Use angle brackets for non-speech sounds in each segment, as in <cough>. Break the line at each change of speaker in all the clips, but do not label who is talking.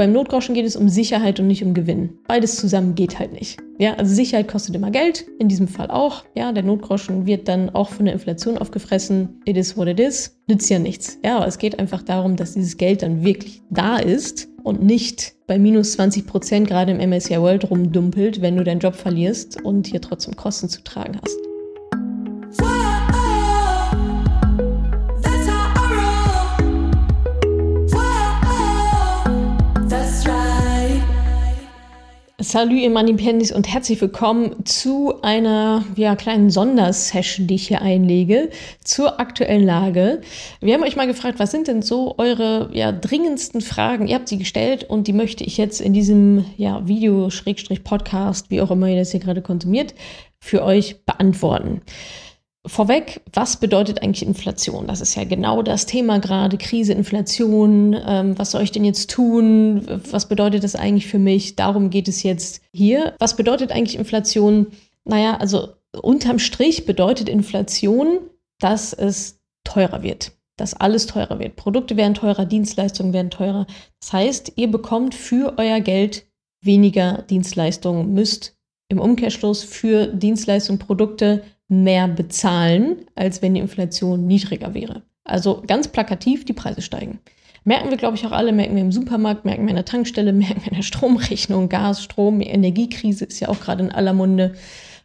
beim Notgroschen geht es um Sicherheit und nicht um Gewinn. Beides zusammen geht halt nicht. Ja, also Sicherheit kostet immer Geld, in diesem Fall auch. Ja, der Notgroschen wird dann auch von der Inflation aufgefressen. It is what it is. Nützt ja nichts. Ja, aber es geht einfach darum, dass dieses Geld dann wirklich da ist und nicht bei minus 20 Prozent gerade im MSCI World rumdumpelt, wenn du deinen Job verlierst und hier trotzdem Kosten zu tragen hast. Salut ihr Manipendis und herzlich willkommen zu einer ja, kleinen Sondersession, die ich hier einlege zur aktuellen Lage. Wir haben euch mal gefragt, was sind denn so eure ja, dringendsten Fragen? Ihr habt sie gestellt und die möchte ich jetzt in diesem ja, Video, Podcast, wie auch immer ihr das hier gerade konsumiert, für euch beantworten. Vorweg, was bedeutet eigentlich Inflation? Das ist ja genau das Thema gerade, Krise, Inflation. Ähm, was soll ich denn jetzt tun? Was bedeutet das eigentlich für mich? Darum geht es jetzt hier. Was bedeutet eigentlich Inflation? Naja, also unterm Strich bedeutet Inflation, dass es teurer wird. Dass alles teurer wird. Produkte werden teurer, Dienstleistungen werden teurer. Das heißt, ihr bekommt für euer Geld weniger Dienstleistungen, müsst im Umkehrschluss für Dienstleistungen, Produkte mehr bezahlen, als wenn die Inflation niedriger wäre. Also ganz plakativ, die Preise steigen. Merken wir, glaube ich, auch alle, merken wir im Supermarkt, merken wir in der Tankstelle, <laughs> merken wir in der Stromrechnung, Gas, Strom, Energiekrise ist ja auch gerade in aller Munde.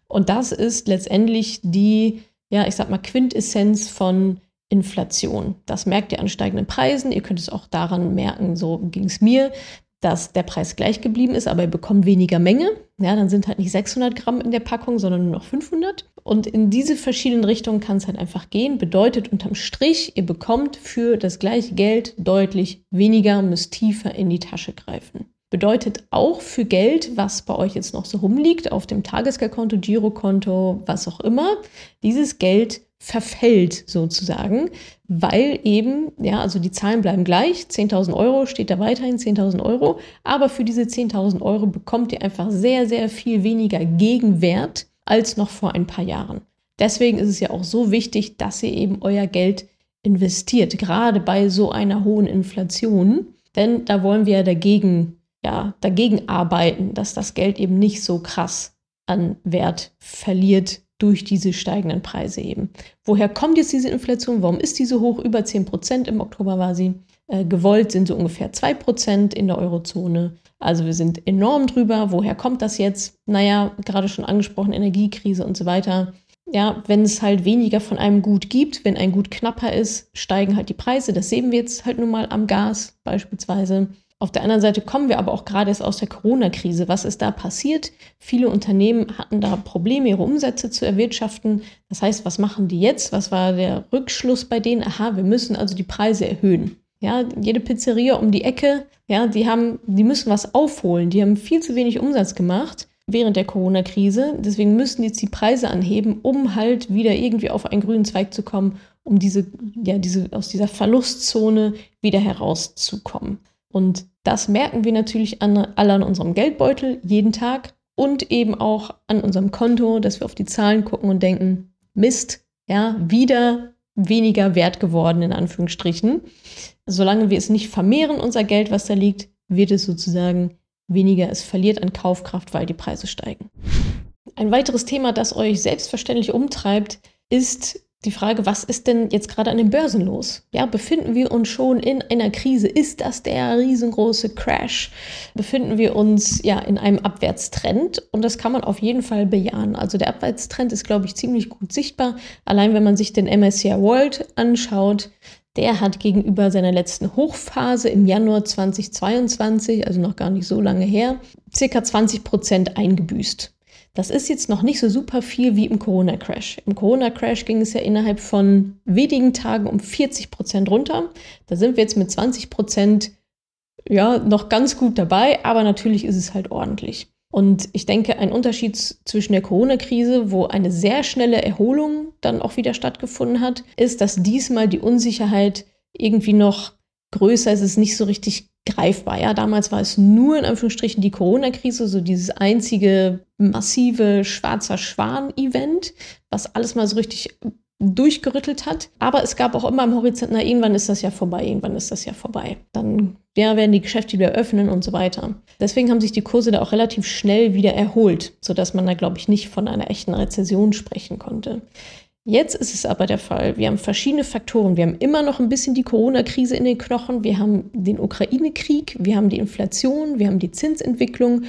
Und das ist letztendlich die, ja, ich sag mal, Quintessenz von Inflation. Das merkt ihr an steigenden Preisen. Ihr könnt es auch daran merken, so ging es mir dass der Preis gleich geblieben ist, aber ihr bekommt weniger Menge. Ja, dann sind halt nicht 600 Gramm in der Packung, sondern nur noch 500. Und in diese verschiedenen Richtungen kann es halt einfach gehen. Bedeutet unterm Strich, ihr bekommt für das gleiche Geld deutlich weniger, müsst tiefer in die Tasche greifen. Bedeutet auch für Geld, was bei euch jetzt noch so rumliegt, auf dem Tagesgeldkonto, Girokonto, was auch immer, dieses Geld verfällt sozusagen, weil eben, ja, also die Zahlen bleiben gleich, 10.000 Euro steht da weiterhin 10.000 Euro, aber für diese 10.000 Euro bekommt ihr einfach sehr, sehr viel weniger Gegenwert als noch vor ein paar Jahren. Deswegen ist es ja auch so wichtig, dass ihr eben euer Geld investiert, gerade bei so einer hohen Inflation, denn da wollen wir ja dagegen, ja, dagegen arbeiten, dass das Geld eben nicht so krass an Wert verliert durch diese steigenden Preise eben. Woher kommt jetzt diese Inflation? Warum ist die so hoch? Über 10 Prozent im Oktober war sie. Äh, gewollt sind so ungefähr 2 Prozent in der Eurozone. Also wir sind enorm drüber. Woher kommt das jetzt? Naja, gerade schon angesprochen, Energiekrise und so weiter. Ja, wenn es halt weniger von einem Gut gibt, wenn ein Gut knapper ist, steigen halt die Preise. Das sehen wir jetzt halt nun mal am Gas beispielsweise. Auf der anderen Seite kommen wir aber auch gerade erst aus der Corona-Krise. Was ist da passiert? Viele Unternehmen hatten da Probleme, ihre Umsätze zu erwirtschaften. Das heißt, was machen die jetzt? Was war der Rückschluss bei denen? Aha, wir müssen also die Preise erhöhen. Ja, jede Pizzeria um die Ecke, ja, die haben, die müssen was aufholen. Die haben viel zu wenig Umsatz gemacht während der Corona-Krise. Deswegen müssen jetzt die Preise anheben, um halt wieder irgendwie auf einen grünen Zweig zu kommen, um diese, ja, diese, aus dieser Verlustzone wieder herauszukommen. Und das merken wir natürlich an, alle an unserem Geldbeutel jeden Tag und eben auch an unserem Konto, dass wir auf die Zahlen gucken und denken, Mist, ja, wieder weniger wert geworden, in Anführungsstrichen. Solange wir es nicht vermehren, unser Geld, was da liegt, wird es sozusagen weniger. Es verliert an Kaufkraft, weil die Preise steigen. Ein weiteres Thema, das euch selbstverständlich umtreibt, ist die Frage, was ist denn jetzt gerade an den Börsen los? Ja, befinden wir uns schon in einer Krise? Ist das der riesengroße Crash? Befinden wir uns ja in einem Abwärtstrend? Und das kann man auf jeden Fall bejahen. Also der Abwärtstrend ist, glaube ich, ziemlich gut sichtbar. Allein wenn man sich den MSCI World anschaut, der hat gegenüber seiner letzten Hochphase im Januar 2022, also noch gar nicht so lange her, circa 20 Prozent eingebüßt. Das ist jetzt noch nicht so super viel wie im Corona-Crash. Im Corona-Crash ging es ja innerhalb von wenigen Tagen um 40 Prozent runter. Da sind wir jetzt mit 20 Prozent ja noch ganz gut dabei, aber natürlich ist es halt ordentlich. Und ich denke, ein Unterschied zwischen der Corona-Krise, wo eine sehr schnelle Erholung dann auch wieder stattgefunden hat, ist, dass diesmal die Unsicherheit irgendwie noch größer ist, es ist nicht so richtig greifbar. Ja, damals war es nur in Anführungsstrichen die Corona-Krise, so dieses einzige massive schwarzer Schwan-Event, was alles mal so richtig durchgerüttelt hat. Aber es gab auch immer am Horizont, na, irgendwann ist das ja vorbei, irgendwann ist das ja vorbei. Dann ja, werden die Geschäfte wieder öffnen und so weiter. Deswegen haben sich die Kurse da auch relativ schnell wieder erholt, sodass man da, glaube ich, nicht von einer echten Rezession sprechen konnte. Jetzt ist es aber der Fall. Wir haben verschiedene Faktoren. Wir haben immer noch ein bisschen die Corona-Krise in den Knochen. Wir haben den Ukraine-Krieg. Wir haben die Inflation. Wir haben die Zinsentwicklung.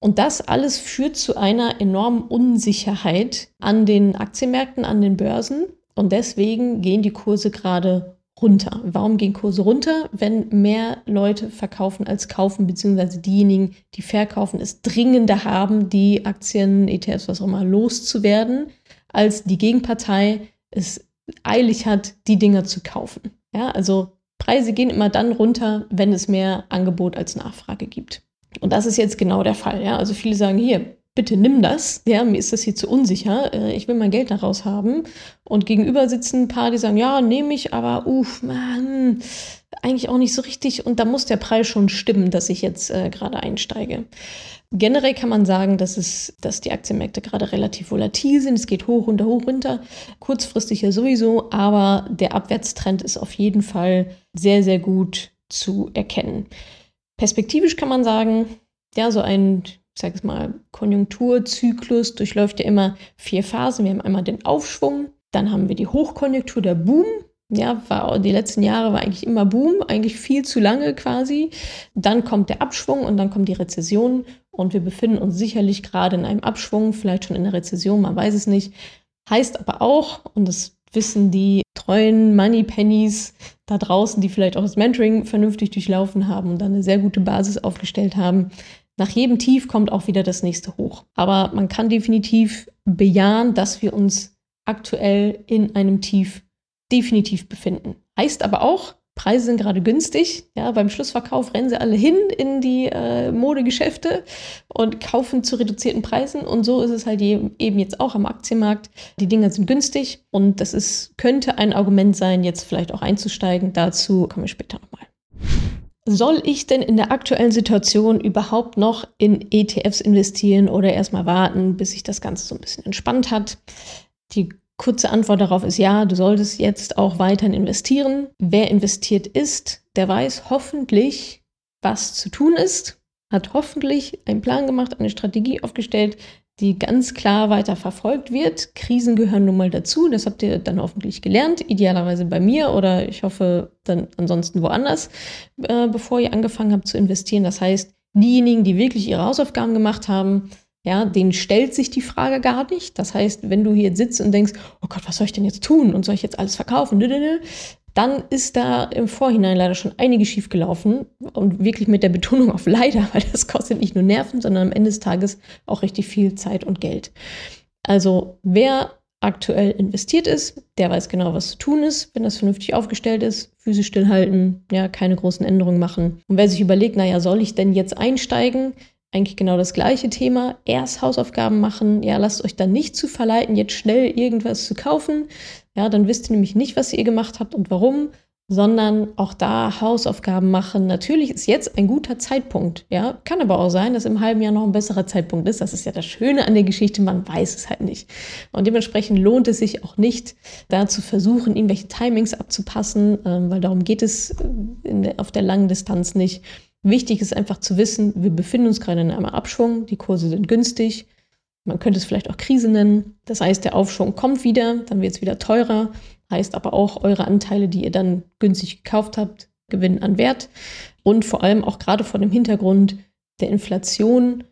Und das alles führt zu einer enormen Unsicherheit an den Aktienmärkten, an den Börsen. Und deswegen gehen die Kurse gerade runter. Warum gehen Kurse runter? Wenn mehr Leute verkaufen als kaufen, beziehungsweise diejenigen, die verkaufen, es dringender haben, die Aktien, ETFs, was auch immer, loszuwerden, als die Gegenpartei es eilig hat, die Dinger zu kaufen. Ja, also Preise gehen immer dann runter, wenn es mehr Angebot als Nachfrage gibt. Und das ist jetzt genau der Fall. Ja? Also viele sagen, hier, bitte nimm das. Ja, mir ist das hier zu unsicher. Äh, ich will mein Geld daraus haben. Und gegenüber sitzen ein paar, die sagen, ja, nehme ich, aber uff, man, eigentlich auch nicht so richtig. Und da muss der Preis schon stimmen, dass ich jetzt äh, gerade einsteige. Generell kann man sagen, dass, es, dass die Aktienmärkte gerade relativ volatil sind. Es geht hoch, runter, hoch, runter. Kurzfristig ja sowieso, aber der Abwärtstrend ist auf jeden Fall sehr, sehr gut zu erkennen. Perspektivisch kann man sagen, ja, so ein, ich sage es mal, Konjunkturzyklus durchläuft ja immer vier Phasen. Wir haben einmal den Aufschwung, dann haben wir die Hochkonjunktur, der Boom. Ja, war, die letzten Jahre war eigentlich immer Boom, eigentlich viel zu lange quasi. Dann kommt der Abschwung und dann kommt die Rezession. Und wir befinden uns sicherlich gerade in einem Abschwung, vielleicht schon in der Rezession, man weiß es nicht. Heißt aber auch, und das wissen die treuen Money Pennies da draußen, die vielleicht auch das Mentoring vernünftig durchlaufen haben und dann eine sehr gute Basis aufgestellt haben. Nach jedem Tief kommt auch wieder das nächste hoch. Aber man kann definitiv bejahen, dass wir uns aktuell in einem Tief definitiv befinden. Heißt aber auch, Preise sind gerade günstig. Ja, beim Schlussverkauf rennen sie alle hin in die äh, Modegeschäfte und kaufen zu reduzierten Preisen. Und so ist es halt eben jetzt auch am Aktienmarkt. Die Dinger sind günstig und das ist, könnte ein Argument sein, jetzt vielleicht auch einzusteigen. Dazu kommen wir später nochmal. Soll ich denn in der aktuellen Situation überhaupt noch in ETFs investieren oder erstmal warten, bis sich das Ganze so ein bisschen entspannt hat? Die Kurze Antwort darauf ist ja, du solltest jetzt auch weiterhin investieren. Wer investiert ist, der weiß hoffentlich, was zu tun ist, hat hoffentlich einen Plan gemacht, eine Strategie aufgestellt, die ganz klar weiter verfolgt wird. Krisen gehören nun mal dazu, das habt ihr dann hoffentlich gelernt, idealerweise bei mir oder ich hoffe dann ansonsten woanders, äh, bevor ihr angefangen habt zu investieren. Das heißt, diejenigen, die wirklich ihre Hausaufgaben gemacht haben, ja, denen stellt sich die Frage gar nicht. Das heißt, wenn du hier sitzt und denkst, oh Gott, was soll ich denn jetzt tun und soll ich jetzt alles verkaufen, dann ist da im Vorhinein leider schon einiges schiefgelaufen und wirklich mit der Betonung auf leider, <laughs> weil das kostet nicht nur Nerven, sondern am Ende des Tages auch richtig viel Zeit und Geld. Also wer aktuell investiert ist, der weiß genau, was zu tun ist, wenn das vernünftig aufgestellt ist, physisch stillhalten, ja, keine großen Änderungen machen. Und wer sich überlegt, naja, soll ich denn jetzt einsteigen? Eigentlich genau das gleiche Thema. Erst Hausaufgaben machen. Ja, lasst euch dann nicht zu verleiten, jetzt schnell irgendwas zu kaufen. Ja, dann wisst ihr nämlich nicht, was ihr gemacht habt und warum, sondern auch da Hausaufgaben machen. Natürlich ist jetzt ein guter Zeitpunkt. Ja, kann aber auch sein, dass im halben Jahr noch ein besserer Zeitpunkt ist. Das ist ja das Schöne an der Geschichte. Man weiß es halt nicht. Und dementsprechend lohnt es sich auch nicht, da zu versuchen, irgendwelche Timings abzupassen, ähm, weil darum geht es der, auf der langen Distanz nicht Wichtig ist einfach zu wissen, wir befinden uns gerade in einem Abschwung, die Kurse sind günstig, man könnte es vielleicht auch Krise nennen. Das heißt, der Aufschwung kommt wieder, dann wird es wieder teurer, heißt aber auch, eure Anteile, die ihr dann günstig gekauft habt, gewinnen an Wert. Und vor allem auch gerade vor dem Hintergrund der Inflation.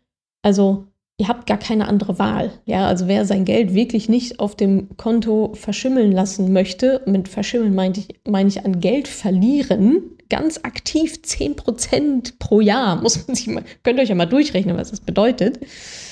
Also ihr habt gar keine andere Wahl. Ja, also wer sein Geld wirklich nicht auf dem Konto verschimmeln lassen möchte, mit verschimmeln meine ich, meine ich an Geld verlieren, ganz aktiv 10% pro Jahr. Muss man sich mal, könnt ihr euch ja mal durchrechnen, was das bedeutet.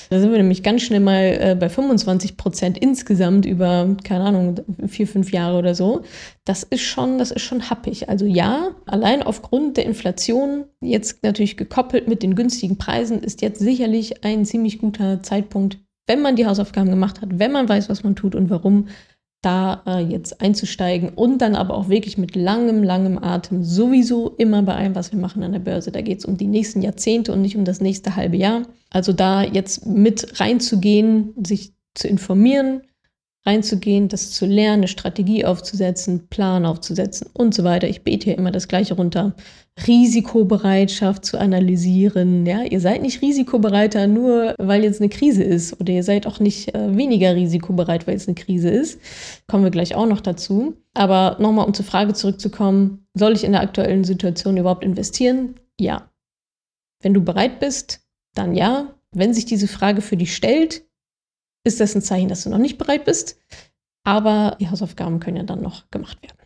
Da sind wir nämlich ganz schnell mal äh, bei 25% insgesamt über, keine Ahnung, vier, fünf Jahre oder so. Das ist schon, das ist schon happig. Also ja, allein aufgrund der Inflation, jetzt natürlich gekoppelt mit den günstigen Preisen, ist jetzt sicherlich ein ziemlich guter Zeitpunkt, wenn man die Hausaufgaben gemacht hat, wenn man weiß, was man tut und warum, da äh, jetzt einzusteigen und dann aber auch wirklich mit langem, langem Atem, sowieso immer bei allem, was wir machen an der Börse. Da geht es um die nächsten Jahrzehnte und nicht um das nächste halbe Jahr. Also da jetzt mit reinzugehen, sich zu informieren, reinzugehen, das zu lernen, eine Strategie aufzusetzen, Plan aufzusetzen und so weiter. Ich bete hier immer das Gleiche runter. Risikobereitschaft zu analysieren. Ja, ihr seid nicht risikobereiter nur, weil jetzt eine Krise ist, oder ihr seid auch nicht äh, weniger risikobereit, weil es eine Krise ist. Kommen wir gleich auch noch dazu. Aber nochmal, um zur Frage zurückzukommen, soll ich in der aktuellen Situation überhaupt investieren? Ja. Wenn du bereit bist, dann ja. Wenn sich diese Frage für dich stellt, ist das ein Zeichen, dass du noch nicht bereit bist. Aber die Hausaufgaben können ja dann noch gemacht werden.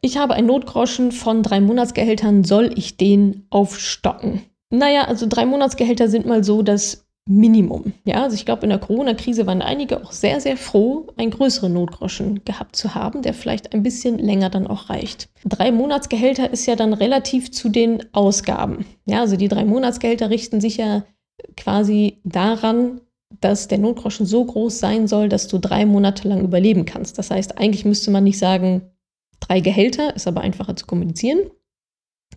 Ich habe einen Notgroschen von drei Monatsgehältern. Soll ich den aufstocken? Naja, also drei Monatsgehälter sind mal so das Minimum. Ja, also ich glaube, in der Corona-Krise waren einige auch sehr, sehr froh, einen größeren Notgroschen gehabt zu haben, der vielleicht ein bisschen länger dann auch reicht. Drei Monatsgehälter ist ja dann relativ zu den Ausgaben. Ja, also die drei Monatsgehälter richten sich ja quasi daran, dass der Notgroschen so groß sein soll, dass du drei Monate lang überleben kannst. Das heißt, eigentlich müsste man nicht sagen, drei Gehälter, ist aber einfacher zu kommunizieren,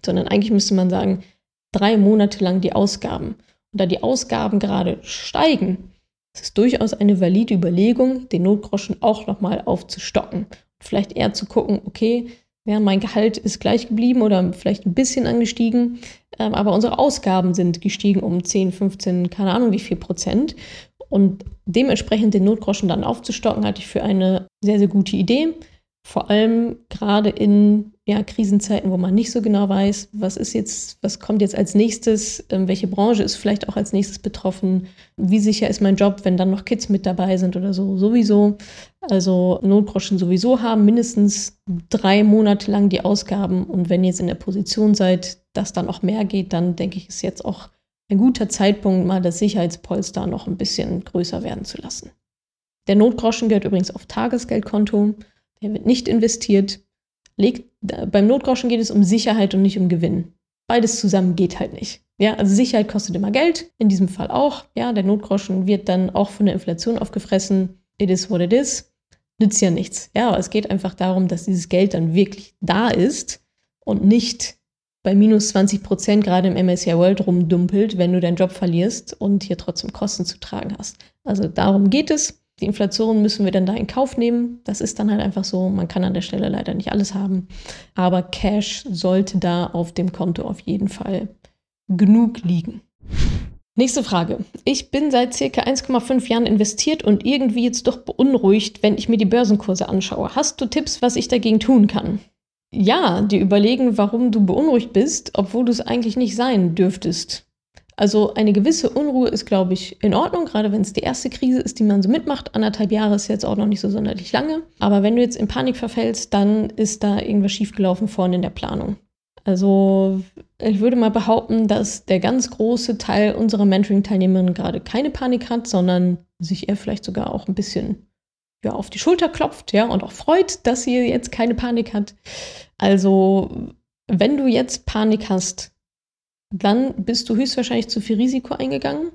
sondern eigentlich müsste man sagen, drei Monate lang die Ausgaben. Und da die Ausgaben gerade steigen, ist es durchaus eine valide Überlegung, den Notgroschen auch nochmal aufzustocken. Vielleicht eher zu gucken, okay, ja, mein Gehalt ist gleich geblieben oder vielleicht ein bisschen angestiegen, ähm, aber unsere Ausgaben sind gestiegen um 10, 15, keine Ahnung wie viel Prozent. Und dementsprechend den Notgroschen dann aufzustocken, hatte ich für eine sehr, sehr gute Idee. Vor allem gerade in ja, Krisenzeiten, wo man nicht so genau weiß, was ist jetzt, was kommt jetzt als nächstes, ähm, welche Branche ist vielleicht auch als nächstes betroffen, wie sicher ist mein Job, wenn dann noch Kids mit dabei sind oder so, sowieso. Also Notgroschen sowieso haben, mindestens drei Monate lang die Ausgaben. Und wenn ihr jetzt in der Position seid, dass dann auch mehr geht, dann denke ich, ist jetzt auch ein guter Zeitpunkt, mal das Sicherheitspolster noch ein bisschen größer werden zu lassen. Der Notgroschen gehört übrigens auf Tagesgeldkonto. Der wird nicht investiert. Legt, beim Notgroschen geht es um Sicherheit und nicht um Gewinn. Beides zusammen geht halt nicht. Ja, also Sicherheit kostet immer Geld, in diesem Fall auch. Ja, der Notgroschen wird dann auch von der Inflation aufgefressen. It is what it is. Nützt ja nichts. Ja, aber es geht einfach darum, dass dieses Geld dann wirklich da ist und nicht bei minus 20 Prozent gerade im MSCI World rumdumpelt, wenn du deinen Job verlierst und hier trotzdem Kosten zu tragen hast. Also darum geht es. Die Inflation müssen wir dann da in Kauf nehmen. Das ist dann halt einfach so. Man kann an der Stelle leider nicht alles haben. Aber Cash sollte da auf dem Konto auf jeden Fall genug liegen. Nächste Frage. Ich bin seit circa 1,5 Jahren investiert und irgendwie jetzt doch beunruhigt, wenn ich mir die Börsenkurse anschaue. Hast du Tipps, was ich dagegen tun kann? Ja, die überlegen, warum du beunruhigt bist, obwohl du es eigentlich nicht sein dürftest. Also eine gewisse Unruhe ist, glaube ich, in Ordnung, gerade wenn es die erste Krise ist, die man so mitmacht. Anderthalb Jahre ist jetzt auch noch nicht so sonderlich lange. Aber wenn du jetzt in Panik verfällst, dann ist da irgendwas schiefgelaufen vorne in der Planung. Also ich würde mal behaupten, dass der ganz große Teil unserer Mentoring-Teilnehmerinnen gerade keine Panik hat, sondern sich eher vielleicht sogar auch ein bisschen ja, auf die Schulter klopft, ja, und auch freut, dass sie jetzt keine Panik hat. Also, wenn du jetzt Panik hast, dann bist du höchstwahrscheinlich zu viel Risiko eingegangen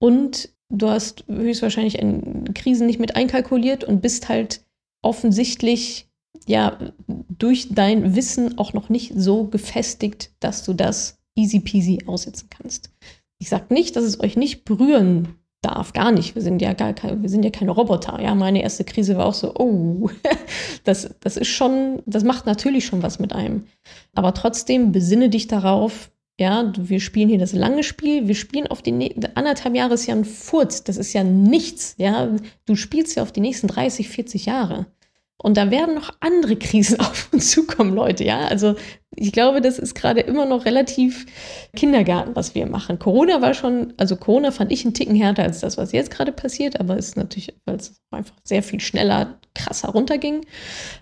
und du hast höchstwahrscheinlich in Krisen nicht mit einkalkuliert und bist halt offensichtlich ja durch dein Wissen auch noch nicht so gefestigt, dass du das easy peasy aussitzen kannst. Ich sage nicht, dass es euch nicht berühren darf, gar nicht. Wir sind ja gar keine, wir sind ja keine Roboter. Ja, meine erste Krise war auch so, oh, <laughs> das, das ist schon, das macht natürlich schon was mit einem. Aber trotzdem besinne dich darauf, ja, wir spielen hier das lange Spiel, wir spielen auf die anderthalb Jahre ist ja ein Furz, das ist ja nichts, ja. Du spielst ja auf die nächsten 30, 40 Jahre. Und da werden noch andere Krisen <laughs> auf uns zukommen, Leute, ja. Also ich glaube, das ist gerade immer noch relativ Kindergarten, was wir machen. Corona war schon, also Corona fand ich einen Ticken härter als das, was jetzt gerade passiert, aber es ist natürlich, weil es einfach sehr viel schneller, krasser runterging.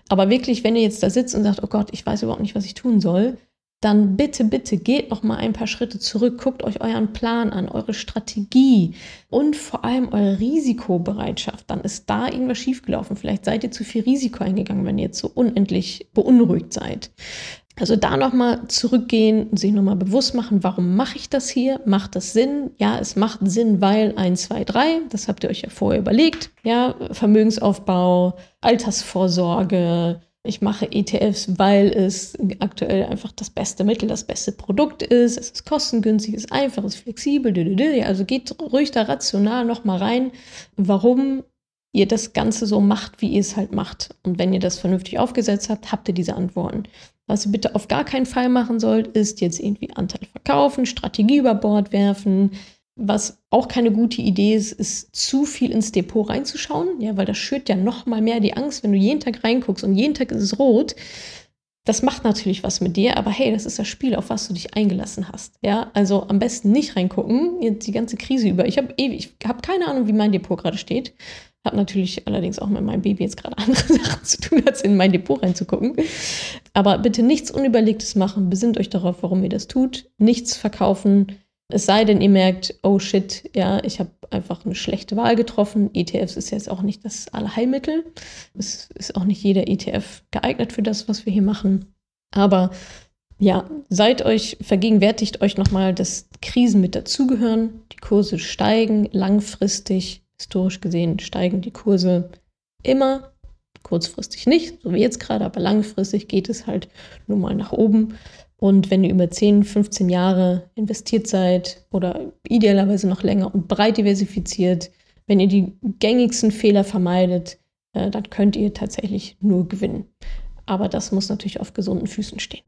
Aber wirklich, wenn ihr jetzt da sitzt und sagt, oh Gott, ich weiß überhaupt nicht, was ich tun soll, dann bitte, bitte geht noch mal ein paar Schritte zurück, guckt euch euren Plan an, eure Strategie und vor allem eure Risikobereitschaft. Dann ist da irgendwas schiefgelaufen. Vielleicht seid ihr zu viel Risiko eingegangen, wenn ihr jetzt so unendlich beunruhigt seid. Also da nochmal zurückgehen und sich nochmal bewusst machen, warum mache ich das hier? Macht das Sinn? Ja, es macht Sinn, weil 1, 2, 3, das habt ihr euch ja vorher überlegt. Ja, Vermögensaufbau, Altersvorsorge, ich mache ETFs, weil es aktuell einfach das beste Mittel, das beste Produkt ist. Es ist kostengünstig, es ist einfach, es ist flexibel. Also geht ruhig da rational nochmal rein, warum ihr das Ganze so macht, wie ihr es halt macht. Und wenn ihr das vernünftig aufgesetzt habt, habt ihr diese Antworten. Was ihr bitte auf gar keinen Fall machen sollt, ist jetzt irgendwie Anteil verkaufen, Strategie über Bord werfen. Was auch keine gute Idee ist, ist zu viel ins Depot reinzuschauen, ja, weil das schürt ja noch mal mehr die Angst, wenn du jeden Tag reinguckst und jeden Tag ist es rot. Das macht natürlich was mit dir, aber hey, das ist das Spiel, auf was du dich eingelassen hast. Ja, also am besten nicht reingucken, jetzt die ganze Krise über. Ich habe ewig, ich habe keine Ahnung, wie mein Depot gerade steht. Habe natürlich allerdings auch mit meinem Baby jetzt gerade <laughs> andere Sachen zu tun, als in mein Depot reinzugucken. Aber bitte nichts Unüberlegtes machen. Besinnt euch darauf, warum ihr das tut. Nichts verkaufen. Es sei denn, ihr merkt, oh shit, ja, ich habe einfach eine schlechte Wahl getroffen. ETFs ist jetzt auch nicht das Allheilmittel. Es ist auch nicht jeder ETF geeignet für das, was wir hier machen. Aber ja, seid euch, vergegenwärtigt euch nochmal, dass Krisen mit dazugehören. Die Kurse steigen langfristig historisch gesehen steigen die Kurse immer, kurzfristig nicht, so wie jetzt gerade, aber langfristig geht es halt nur mal nach oben. Und wenn ihr über 10, 15 Jahre investiert seid oder idealerweise noch länger und breit diversifiziert, wenn ihr die gängigsten Fehler vermeidet, äh, dann könnt ihr tatsächlich nur gewinnen. Aber das muss natürlich auf gesunden Füßen stehen.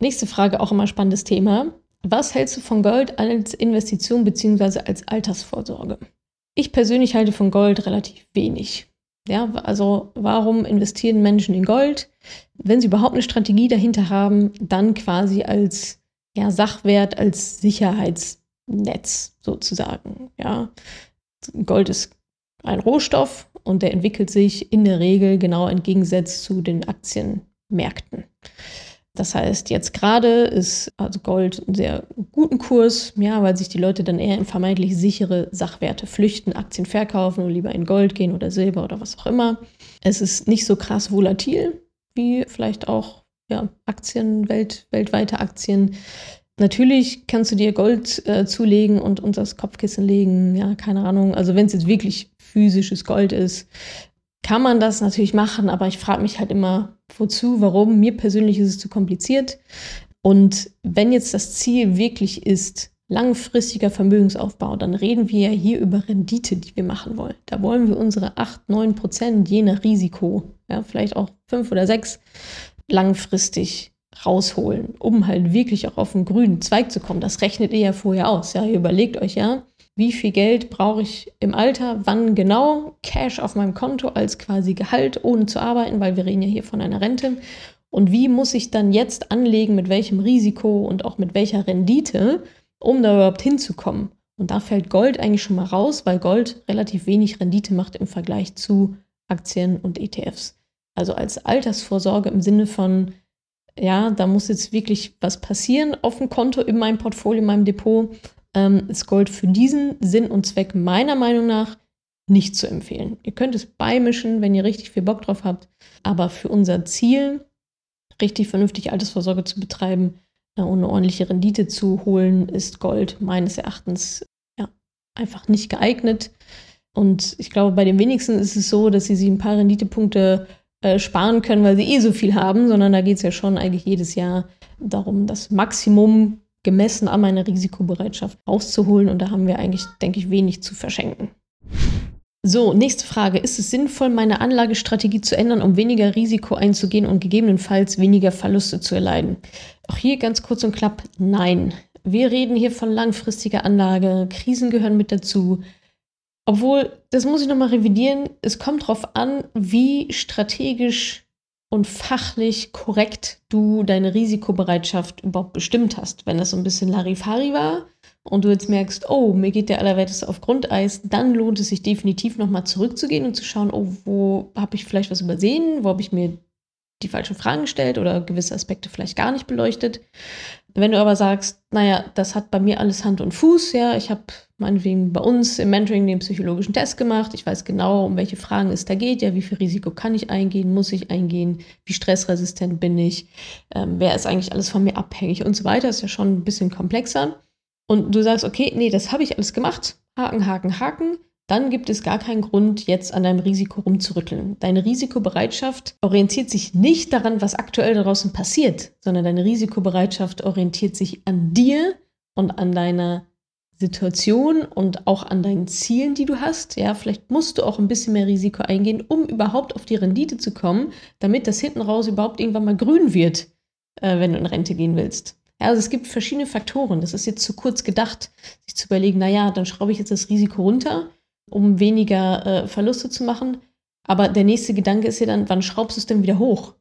Nächste Frage, auch immer spannendes Thema. Was hältst du von Gold als Investition bzw. als Altersvorsorge? Ich persönlich halte von Gold relativ wenig. Ja, also warum investieren Menschen in Gold? Wenn sie überhaupt eine Strategie dahinter haben, dann quasi als ja, Sachwert, als Sicherheitsnetz sozusagen. Ja, Gold ist ein Rohstoff und der entwickelt sich in der Regel genau entgegengesetzt zu den Aktienmärkten. Das heißt, jetzt gerade ist also Gold einen sehr guten Kurs, ja, weil sich die Leute dann eher in vermeintlich sichere Sachwerte flüchten, Aktien verkaufen und lieber in Gold gehen oder Silber oder was auch immer. Es ist nicht so krass volatil wie vielleicht auch ja, Aktien, Welt, weltweite Aktien. Natürlich kannst du dir Gold äh, zulegen und unter das Kopfkissen legen, ja, keine Ahnung. Also wenn es jetzt wirklich physisches Gold ist, kann man das natürlich machen, aber ich frage mich halt immer, wozu, warum. Mir persönlich ist es zu kompliziert. Und wenn jetzt das Ziel wirklich ist, langfristiger Vermögensaufbau, dann reden wir ja hier über Rendite, die wir machen wollen. Da wollen wir unsere 8, 9 Prozent je nach Risiko, ja, vielleicht auch 5 oder 6 langfristig rausholen, um halt wirklich auch auf den grünen Zweig zu kommen. Das rechnet ihr ja vorher aus. Ja, ihr überlegt euch ja, wie viel Geld brauche ich im Alter, wann genau, Cash auf meinem Konto als quasi Gehalt, ohne zu arbeiten, weil wir reden ja hier von einer Rente. Und wie muss ich dann jetzt anlegen, mit welchem Risiko und auch mit welcher Rendite, um da überhaupt hinzukommen? Und da fällt Gold eigentlich schon mal raus, weil Gold relativ wenig Rendite macht im Vergleich zu Aktien und ETFs. Also als Altersvorsorge im Sinne von, ja, da muss jetzt wirklich was passieren auf dem Konto, in meinem Portfolio, in meinem Depot, ähm, ist Gold für diesen Sinn und Zweck meiner Meinung nach nicht zu empfehlen. Ihr könnt es beimischen, wenn ihr richtig viel Bock drauf habt, aber für unser Ziel, richtig vernünftig Altersvorsorge zu betreiben äh, und eine ordentliche Rendite zu holen, ist Gold meines Erachtens ja, einfach nicht geeignet. Und ich glaube, bei den wenigsten ist es so, dass sie sich ein paar Renditepunkte äh, sparen können, weil sie eh so viel haben, sondern da geht es ja schon eigentlich jedes Jahr darum, das Maximum gemessen an meiner Risikobereitschaft auszuholen. Und da haben wir eigentlich, denke ich, wenig zu verschenken. So, nächste Frage. Ist es sinnvoll, meine Anlagestrategie zu ändern, um weniger Risiko einzugehen und gegebenenfalls weniger Verluste zu erleiden? Auch hier ganz kurz und knapp, nein. Wir reden hier von langfristiger Anlage. Krisen gehören mit dazu. Obwohl, das muss ich nochmal revidieren. Es kommt darauf an, wie strategisch und fachlich korrekt du deine Risikobereitschaft überhaupt bestimmt hast. Wenn das so ein bisschen Larifari war und du jetzt merkst, oh, mir geht der Allerwerteste auf Grundeis, dann lohnt es sich definitiv nochmal zurückzugehen und zu schauen, oh, wo habe ich vielleicht was übersehen, wo habe ich mir die falschen Fragen gestellt oder gewisse Aspekte vielleicht gar nicht beleuchtet. Wenn du aber sagst, naja, das hat bei mir alles Hand und Fuß, ja, ich habe meinetwegen bei uns im Mentoring den psychologischen Test gemacht, ich weiß genau, um welche Fragen es da geht, ja, wie viel Risiko kann ich eingehen, muss ich eingehen, wie stressresistent bin ich, ähm, wer ist eigentlich alles von mir abhängig und so weiter, ist ja schon ein bisschen komplexer. Und du sagst, okay, nee, das habe ich alles gemacht, Haken, Haken, Haken, dann gibt es gar keinen Grund, jetzt an deinem Risiko rumzurütteln. Deine Risikobereitschaft orientiert sich nicht daran, was aktuell draußen passiert, sondern deine Risikobereitschaft orientiert sich an dir und an deiner Situation und auch an deinen Zielen, die du hast. Ja, vielleicht musst du auch ein bisschen mehr Risiko eingehen, um überhaupt auf die Rendite zu kommen, damit das hinten raus überhaupt irgendwann mal grün wird, äh, wenn du in Rente gehen willst. Ja, also es gibt verschiedene Faktoren. Das ist jetzt zu kurz gedacht, sich zu überlegen, naja, dann schraube ich jetzt das Risiko runter, um weniger äh, Verluste zu machen. Aber der nächste Gedanke ist ja dann, wann schraubst du es denn wieder hoch?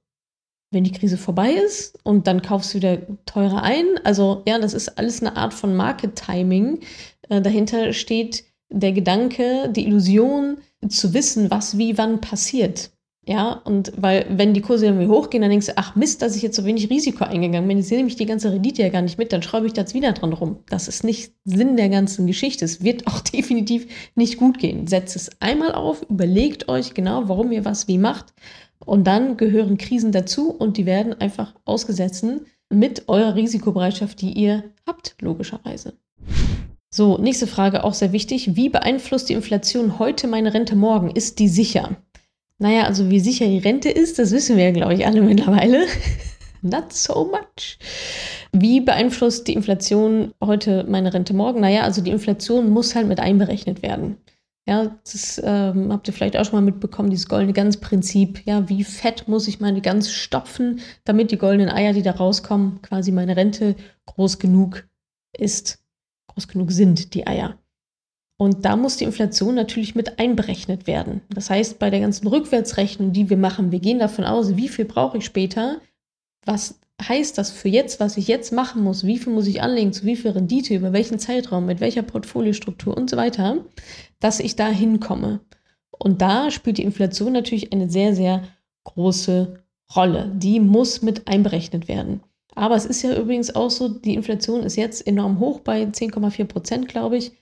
Wenn die Krise vorbei ist und dann kaufst du wieder teurer ein. Also ja, das ist alles eine Art von Market Timing. Äh, dahinter steht der Gedanke, die Illusion zu wissen, was wie wann passiert. Ja, und weil, wenn die Kurse irgendwie hochgehen, dann denkst du, ach Mist, dass ich jetzt so wenig Risiko eingegangen bin. Jetzt sehe nämlich die ganze Rendite ja gar nicht mit, dann schraube ich da jetzt wieder dran rum. Das ist nicht Sinn der ganzen Geschichte. Es wird auch <laughs> definitiv nicht gut gehen. Setzt es einmal auf, überlegt euch genau, warum ihr was wie macht. Und dann gehören Krisen dazu und die werden einfach ausgesetzt mit eurer Risikobereitschaft, die ihr habt, logischerweise. So, nächste Frage, auch sehr wichtig. Wie beeinflusst die Inflation heute meine Rente morgen? Ist die sicher? Naja, also wie sicher die Rente ist, das wissen wir ja, glaube ich, alle <laughs> mittlerweile. Not so much. Wie beeinflusst die Inflation heute meine Rente morgen? Naja, also die Inflation muss halt mit einberechnet werden. Ja, das ähm, habt ihr vielleicht auch schon mal mitbekommen, dieses goldene Gans-Prinzip. Ja, wie fett muss ich meine Gans stopfen, damit die goldenen Eier, die da rauskommen, quasi meine Rente groß genug ist, groß genug sind, die Eier. Und da muss die Inflation natürlich mit einberechnet werden. Das heißt, bei der ganzen Rückwärtsrechnung, die wir machen, wir gehen davon aus, wie viel brauche ich später? Was heißt das für jetzt, was ich jetzt machen muss? Wie viel muss ich anlegen? Zu wie viel Rendite? Über welchen Zeitraum? Mit welcher Portfoliostruktur und so weiter? Dass ich da hinkomme. Und da spielt die Inflation natürlich eine sehr, sehr große Rolle. Die muss mit einberechnet werden. Aber es ist ja übrigens auch so, die Inflation ist jetzt enorm hoch bei 10,4 Prozent, glaube ich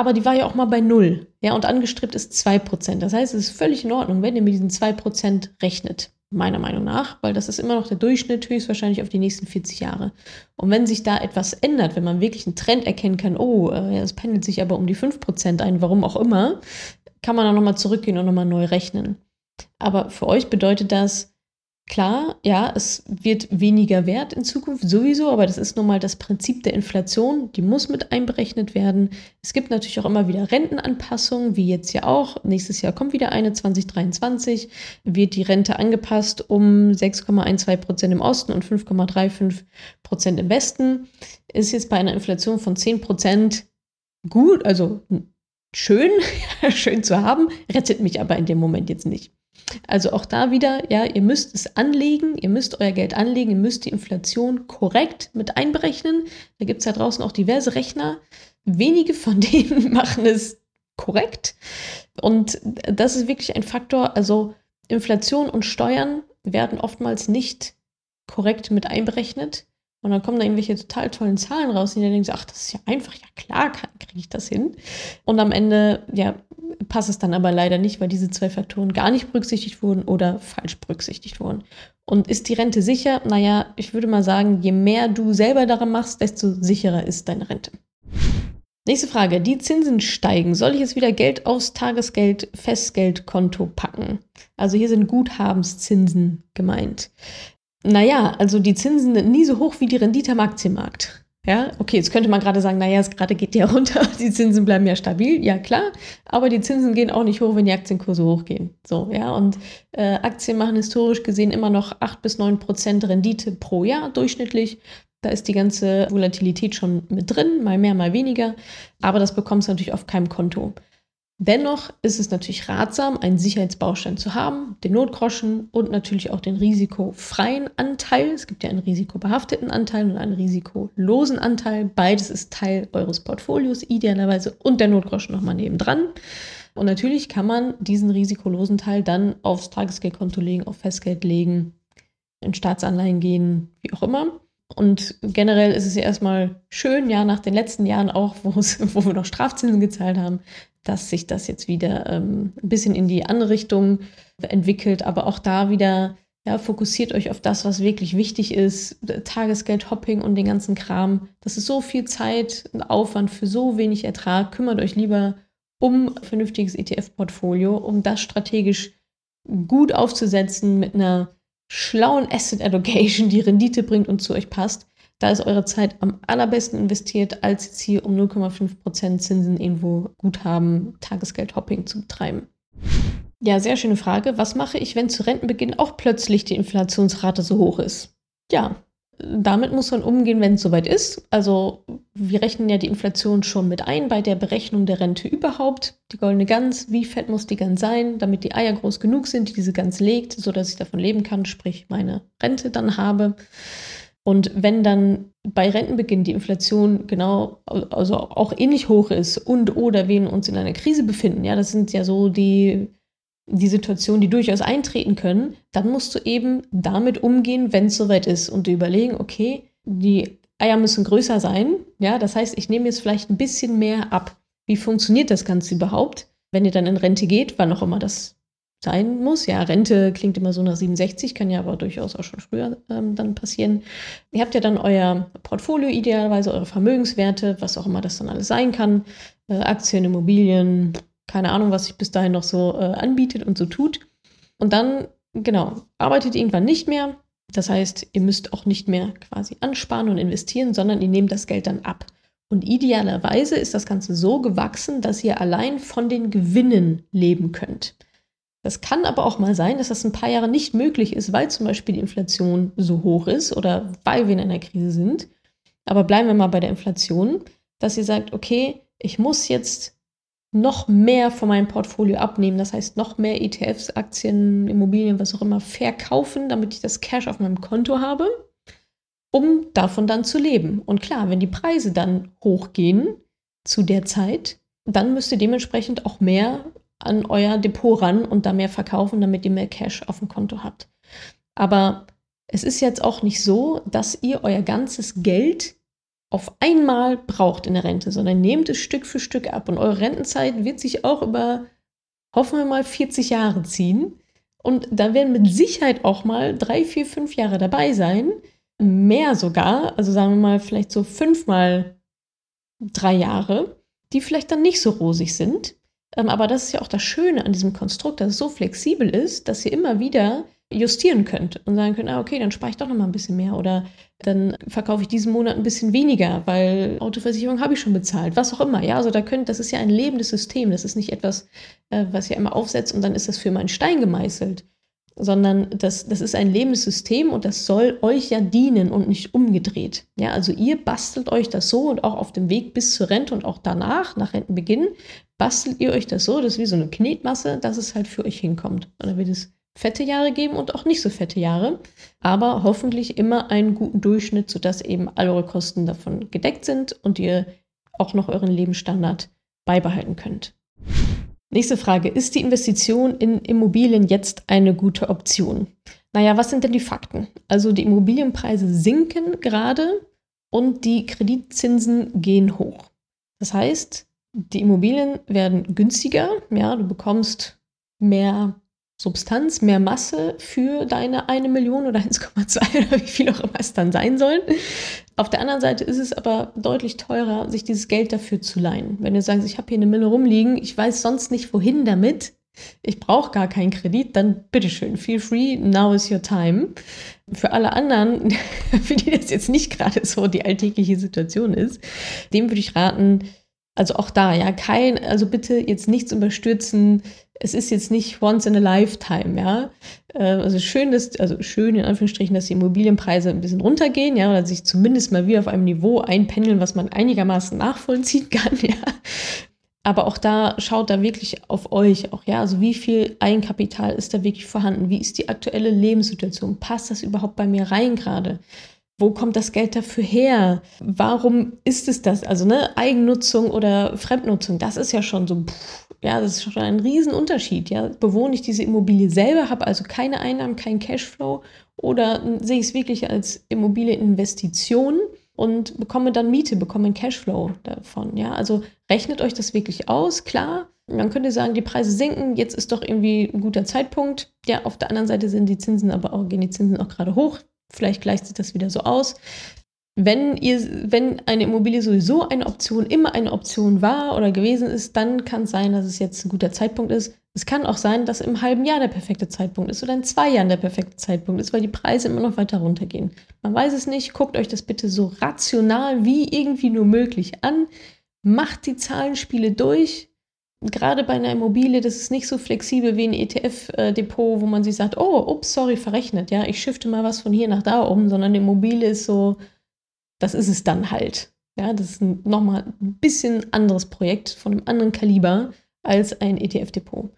aber die war ja auch mal bei null. Ja, und angestrebt ist 2%. Das heißt, es ist völlig in Ordnung, wenn ihr mit diesen 2% rechnet, meiner Meinung nach, weil das ist immer noch der Durchschnitt höchstwahrscheinlich auf die nächsten 40 Jahre. Und wenn sich da etwas ändert, wenn man wirklich einen Trend erkennen kann, oh, äh, es pendelt sich aber um die 5% ein, warum auch immer, kann man auch nochmal zurückgehen und nochmal neu rechnen. Aber für euch bedeutet das, Klar, ja, es wird weniger wert in Zukunft sowieso, aber das ist nun mal das Prinzip der Inflation, die muss mit einberechnet werden. Es gibt natürlich auch immer wieder Rentenanpassungen, wie jetzt ja auch. Nächstes Jahr kommt wieder eine, 2023 wird die Rente angepasst um 6,12 Prozent im Osten und 5,35 Prozent im Westen. Ist jetzt bei einer Inflation von 10 Prozent gut, also schön, <laughs> schön zu haben, rettet mich aber in dem Moment jetzt nicht. Also auch da wieder, ja, ihr müsst es anlegen, ihr müsst euer Geld anlegen, ihr müsst die Inflation korrekt mit einberechnen. Da gibt es ja draußen auch diverse Rechner. Wenige von <laughs> denen machen es korrekt. Und das ist wirklich ein Faktor. Also Inflation und Steuern werden oftmals nicht korrekt mit einberechnet. Und dann kommen da irgendwelche total tollen Zahlen raus, und ihr denkt, ach, das ist ja einfach, ja klar, kriege ich das hin. Und am Ende, ja, passt es dann aber leider nicht, weil diese zwei Faktoren gar nicht berücksichtigt wurden oder falsch berücksichtigt wurden. Und ist die Rente sicher? Naja, ich würde mal sagen, je mehr du selber daran machst, desto sicherer ist deine Rente. Nächste Frage. Die Zinsen steigen. Soll ich jetzt wieder Geld aufs Tagesgeld, Festgeldkonto packen? Also hier sind Guthabenszinsen gemeint. Naja, also die Zinsen sind nie so hoch wie die Rendite am Aktienmarkt. Ja, okay, jetzt könnte man gerade sagen, naja, es gerade geht ja <laughs> runter, die Zinsen bleiben ja stabil, ja klar, aber die Zinsen gehen auch nicht hoch, wenn die Aktienkurse hochgehen. So, ja, und äh, Aktien machen historisch gesehen immer noch 8 bis 9 Prozent Rendite pro Jahr durchschnittlich. Da ist die ganze Volatilität schon mit drin, mal mehr, mal weniger, aber das bekommst du natürlich auf keinem Konto. Dennoch ist es natürlich ratsam, einen Sicherheitsbaustein zu haben, den Notgroschen und natürlich auch den risikofreien Anteil. Es gibt ja einen risikobehafteten Anteil und einen risikolosen Anteil. Beides ist Teil eures Portfolios idealerweise und der Notgroschen nochmal nebendran. Und natürlich kann man diesen risikolosen Teil dann aufs Tagesgeldkonto legen, auf Festgeld legen, in Staatsanleihen gehen, wie auch immer. Und generell ist es ja erstmal schön, ja, nach den letzten Jahren auch, wo <laughs> wir noch Strafzinsen gezahlt haben, dass sich das jetzt wieder ähm, ein bisschen in die andere Richtung entwickelt. Aber auch da wieder, ja, fokussiert euch auf das, was wirklich wichtig ist. Tagesgeld, Hopping und den ganzen Kram. Das ist so viel Zeit und Aufwand für so wenig Ertrag. Kümmert euch lieber um ein vernünftiges ETF-Portfolio, um das strategisch gut aufzusetzen mit einer schlauen Asset Allocation, die Rendite bringt und zu euch passt, Da ist eure Zeit am allerbesten investiert, als jetzt hier um 0,5% Zinsen irgendwo Guthaben, Tagesgeld-Hopping zu betreiben. Ja, sehr schöne Frage. Was mache ich, wenn zu Rentenbeginn auch plötzlich die Inflationsrate so hoch ist? Ja, damit muss man umgehen, wenn es soweit ist. Also wir rechnen ja die Inflation schon mit ein bei der Berechnung der Rente überhaupt. Die goldene Gans, wie fett muss die Gans sein, damit die Eier groß genug sind, die diese Gans legt, sodass ich davon leben kann, sprich meine Rente dann habe. Und wenn dann bei Rentenbeginn die Inflation genau, also auch ähnlich hoch ist und oder wir uns in einer Krise befinden, ja, das sind ja so die die Situationen, die durchaus eintreten können, dann musst du eben damit umgehen, wenn es soweit ist und dir überlegen, okay, die Eier müssen größer sein. Ja, das heißt, ich nehme jetzt vielleicht ein bisschen mehr ab. Wie funktioniert das Ganze überhaupt, wenn ihr dann in Rente geht, wann auch immer das sein muss? Ja, Rente klingt immer so nach 67, kann ja aber durchaus auch schon früher ähm, dann passieren. Ihr habt ja dann euer Portfolio idealerweise, eure Vermögenswerte, was auch immer das dann alles sein kann. Äh, Aktien, Immobilien, keine Ahnung, was sich bis dahin noch so äh, anbietet und so tut. Und dann, genau, arbeitet irgendwann nicht mehr. Das heißt, ihr müsst auch nicht mehr quasi ansparen und investieren, sondern ihr nehmt das Geld dann ab. Und idealerweise ist das Ganze so gewachsen, dass ihr allein von den Gewinnen leben könnt. Das kann aber auch mal sein, dass das ein paar Jahre nicht möglich ist, weil zum Beispiel die Inflation so hoch ist oder weil wir in einer Krise sind. Aber bleiben wir mal bei der Inflation, dass ihr sagt, okay, ich muss jetzt noch mehr von meinem Portfolio abnehmen. Das heißt, noch mehr ETFs, Aktien, Immobilien, was auch immer verkaufen, damit ich das Cash auf meinem Konto habe, um davon dann zu leben. Und klar, wenn die Preise dann hochgehen zu der Zeit, dann müsst ihr dementsprechend auch mehr an euer Depot ran und da mehr verkaufen, damit ihr mehr Cash auf dem Konto habt. Aber es ist jetzt auch nicht so, dass ihr euer ganzes Geld auf einmal braucht in der Rente, sondern nehmt es Stück für Stück ab. Und eure Rentenzeit wird sich auch über, hoffen wir mal, 40 Jahre ziehen. Und da werden mit Sicherheit auch mal drei, vier, fünf Jahre dabei sein. Mehr sogar, also sagen wir mal vielleicht so fünfmal drei Jahre, die vielleicht dann nicht so rosig sind. Ähm, aber das ist ja auch das Schöne an diesem Konstrukt, dass es so flexibel ist, dass ihr immer wieder justieren könnt und sagen könnt, ah, okay, dann spare ich doch noch mal ein bisschen mehr oder dann verkaufe ich diesen Monat ein bisschen weniger, weil Autoversicherung habe ich schon bezahlt, was auch immer. Ja, also da könnt, das ist ja ein lebendes System. Das ist nicht etwas, äh, was ihr immer aufsetzt und dann ist das für meinen Stein gemeißelt, sondern das, das ist ein lebendes System und das soll euch ja dienen und nicht umgedreht. Ja, also ihr bastelt euch das so und auch auf dem Weg bis zur Rente und auch danach, nach Rentenbeginn, bastelt ihr euch das so, das ist wie so eine Knetmasse, dass es halt für euch hinkommt. Und dann wird es fette Jahre geben und auch nicht so fette Jahre, aber hoffentlich immer einen guten Durchschnitt, sodass eben alle eure Kosten davon gedeckt sind und ihr auch noch euren Lebensstandard beibehalten könnt. Nächste Frage. Ist die Investition in Immobilien jetzt eine gute Option? Naja, was sind denn die Fakten? Also die Immobilienpreise sinken gerade und die Kreditzinsen gehen hoch. Das heißt, die Immobilien werden günstiger. Ja, du bekommst mehr Substanz, mehr Masse für deine eine Million oder <laughs> 1,2 oder wie viel auch immer es dann sein soll. Auf der anderen Seite ist es aber deutlich teurer, sich dieses Geld dafür zu leihen. Wenn du sagst, ich habe hier eine Mille rumliegen, ich weiß sonst nicht wohin damit, ich brauche gar keinen Kredit, dann bitteschön, feel free, now is your time. Für alle anderen, <laughs> für die das jetzt nicht gerade so die alltägliche Situation ist, dem würde ich raten, also auch da, ja, kein, also bitte jetzt nichts überstürzen. Es ist jetzt nicht once in a lifetime, ja. Äh, also schön ist, also schön in Anführungsstrichen, dass die Immobilienpreise ein bisschen runtergehen, ja, oder sich zumindest mal wieder auf einem Niveau einpendeln, was man einigermaßen nachvollziehen <laughs> kann, ja. Aber auch da schaut da wirklich auf euch auch, ja. Also wie viel Eigenkapital ist da wirklich vorhanden? Wie ist die aktuelle Lebenssituation? Passt das überhaupt bei mir rein gerade? Wo kommt das Geld dafür her? Warum ist es das? Also ne, Eigennutzung oder Fremdnutzung, das ist ja schon so, pff, ja, das ist schon ein Riesenunterschied. Ja, bewohne ich diese Immobilie selber, habe also keine Einnahmen, keinen Cashflow oder sehe ich es wirklich als Immobilieninvestition und bekomme dann Miete, bekomme einen Cashflow davon. Ja, also rechnet euch das wirklich aus, klar. Man könnte sagen, die Preise sinken, jetzt ist doch irgendwie ein guter Zeitpunkt. Ja, auf der anderen Seite sind die Zinsen aber auch, gehen die Zinsen auch gerade hoch. Vielleicht gleicht sich das wieder so aus. wenn ihr, wenn eine Immobilie sowieso eine Option, immer eine Option war oder gewesen ist, dann kann es sein, dass es jetzt ein guter Zeitpunkt ist. Es kann auch sein, dass im halben Jahr der perfekte Zeitpunkt ist oder in zwei Jahren der perfekte Zeitpunkt ist, weil die Preise immer noch weiter runtergehen. Man weiß es nicht. Guckt euch das bitte so rational wie irgendwie nur möglich an. Macht die Zahlenspiele durch. Gerade bei einer Immobilie, das ist nicht so flexibel wie ein ETF-Depot, wo man sich sagt, oh, ups, sorry, verrechnet. Ja, ich shifte mal was von hier nach da um, sondern eine Immobilie ist so, das ist es dann halt. Ja, das ist nochmal ein bisschen anderes Projekt von einem anderen Kaliber als ein ETF-Depot.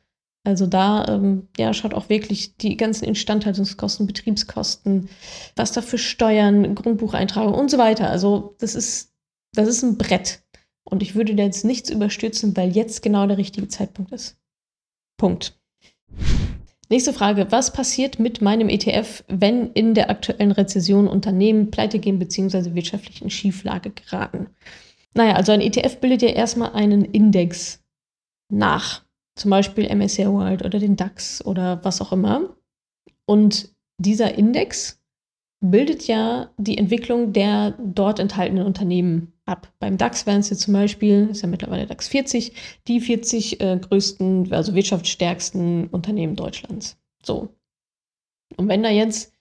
Also da ähm, ja, schaut auch wirklich die ganzen Instandhaltungskosten, Betriebskosten, was da für Steuern, Grundbucheintragung und so weiter. Also das ist, das ist ein Brett. Und ich würde da jetzt nichts überstürzen, weil jetzt genau der richtige Zeitpunkt ist. Punkt. Nächste Frage. Was passiert mit meinem ETF, wenn in der aktuellen Rezession Unternehmen pleite gehen bzw. wirtschaftlich in Schieflage geraten? Naja, also ein ETF bildet ja erstmal einen Index nach. Zum Beispiel MSCI World oder den DAX oder was auch immer. Und dieser Index bildet ja die Entwicklung der dort enthaltenen Unternehmen ab. Beim DAX wären es jetzt zum Beispiel, ist ja mittlerweile DAX 40, die 40 äh, größten, also wirtschaftsstärksten Unternehmen Deutschlands. So. Und wenn da jetzt,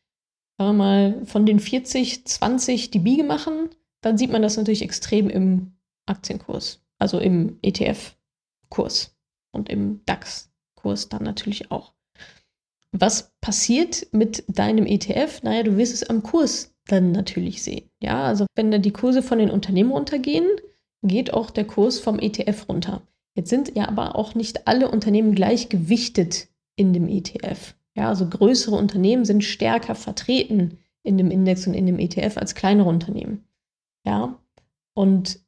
sagen wir mal, von den 40 20 die Biege machen, dann sieht man das natürlich extrem im Aktienkurs, also im ETF-Kurs und im DAX-Kurs dann natürlich auch. Was passiert mit deinem ETF? Naja, du wirst es am Kurs dann natürlich sehen. Ja, also wenn da die Kurse von den Unternehmen runtergehen, geht auch der Kurs vom ETF runter. Jetzt sind ja aber auch nicht alle Unternehmen gleich gewichtet in dem ETF. Ja, also größere Unternehmen sind stärker vertreten in dem Index und in dem ETF als kleinere Unternehmen. Ja, und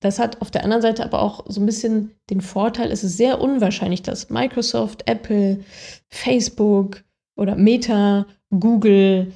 das hat auf der anderen Seite aber auch so ein bisschen den Vorteil, es ist sehr unwahrscheinlich, dass Microsoft, Apple, Facebook oder Meta, Google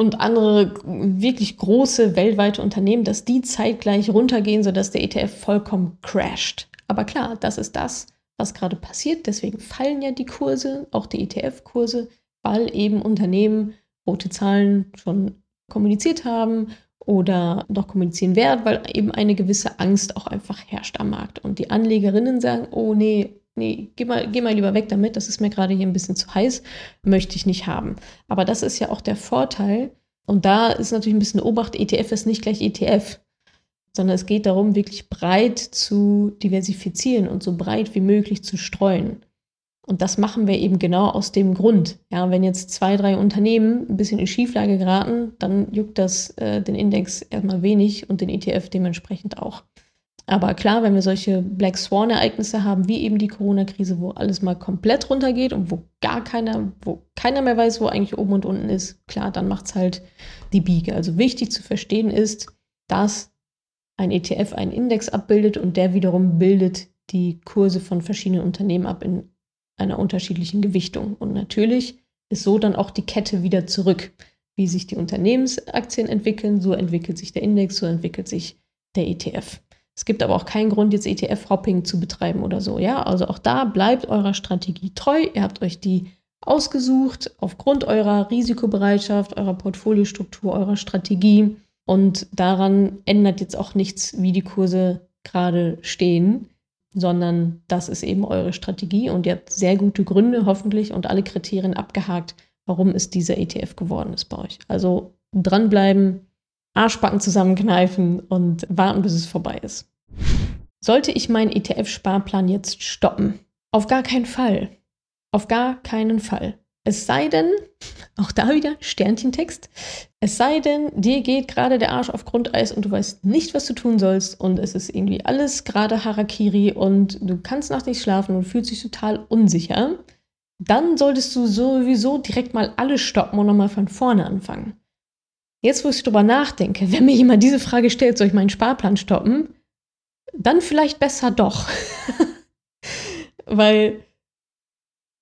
und andere wirklich große weltweite Unternehmen, dass die zeitgleich runtergehen, sodass der ETF vollkommen crasht. Aber klar, das ist das, was gerade passiert. Deswegen fallen ja die Kurse, auch die ETF-Kurse, weil eben Unternehmen rote Zahlen schon kommuniziert haben oder noch kommunizieren werden, weil eben eine gewisse Angst auch einfach herrscht am Markt. Und die Anlegerinnen sagen, oh nee, nee, geh mal, geh mal lieber weg damit, das ist mir gerade hier ein bisschen zu heiß, möchte ich nicht haben. Aber das ist ja auch der Vorteil. Und da ist natürlich ein bisschen Obacht, ETF ist nicht gleich ETF, sondern es geht darum, wirklich breit zu diversifizieren und so breit wie möglich zu streuen. Und das machen wir eben genau aus dem Grund. Ja, wenn jetzt zwei, drei Unternehmen ein bisschen in Schieflage geraten, dann juckt das äh, den Index erstmal wenig und den ETF dementsprechend auch. Aber klar, wenn wir solche Black Swan-Ereignisse haben, wie eben die Corona-Krise, wo alles mal komplett runtergeht und wo gar keiner, wo keiner mehr weiß, wo eigentlich oben und unten ist, klar, dann macht es halt die Biege. Also wichtig zu verstehen ist, dass ein ETF einen Index abbildet und der wiederum bildet die Kurse von verschiedenen Unternehmen ab in einer unterschiedlichen Gewichtung. Und natürlich ist so dann auch die Kette wieder zurück. Wie sich die Unternehmensaktien entwickeln, so entwickelt sich der Index, so entwickelt sich der ETF. Es gibt aber auch keinen Grund, jetzt ETF-Hopping zu betreiben oder so. Ja, also auch da bleibt eurer Strategie treu. Ihr habt euch die ausgesucht aufgrund eurer Risikobereitschaft, eurer Portfoliostruktur, eurer Strategie. Und daran ändert jetzt auch nichts, wie die Kurse gerade stehen sondern das ist eben eure Strategie und ihr habt sehr gute Gründe hoffentlich und alle Kriterien abgehakt, warum es dieser ETF geworden ist bei euch. Also dranbleiben, Arschbacken zusammenkneifen und warten, bis es vorbei ist. Sollte ich meinen ETF-Sparplan jetzt stoppen? Auf gar keinen Fall. Auf gar keinen Fall. Es sei denn, <laughs> auch da wieder Sternchentext, es sei denn, dir geht gerade der Arsch auf Grundeis und du weißt nicht, was du tun sollst und es ist irgendwie alles gerade Harakiri und du kannst nachts nicht schlafen und fühlst dich total unsicher, dann solltest du sowieso direkt mal alles stoppen und nochmal von vorne anfangen. Jetzt, wo ich drüber nachdenke, wenn mir jemand diese Frage stellt, soll ich meinen Sparplan stoppen, dann vielleicht besser doch. <laughs> Weil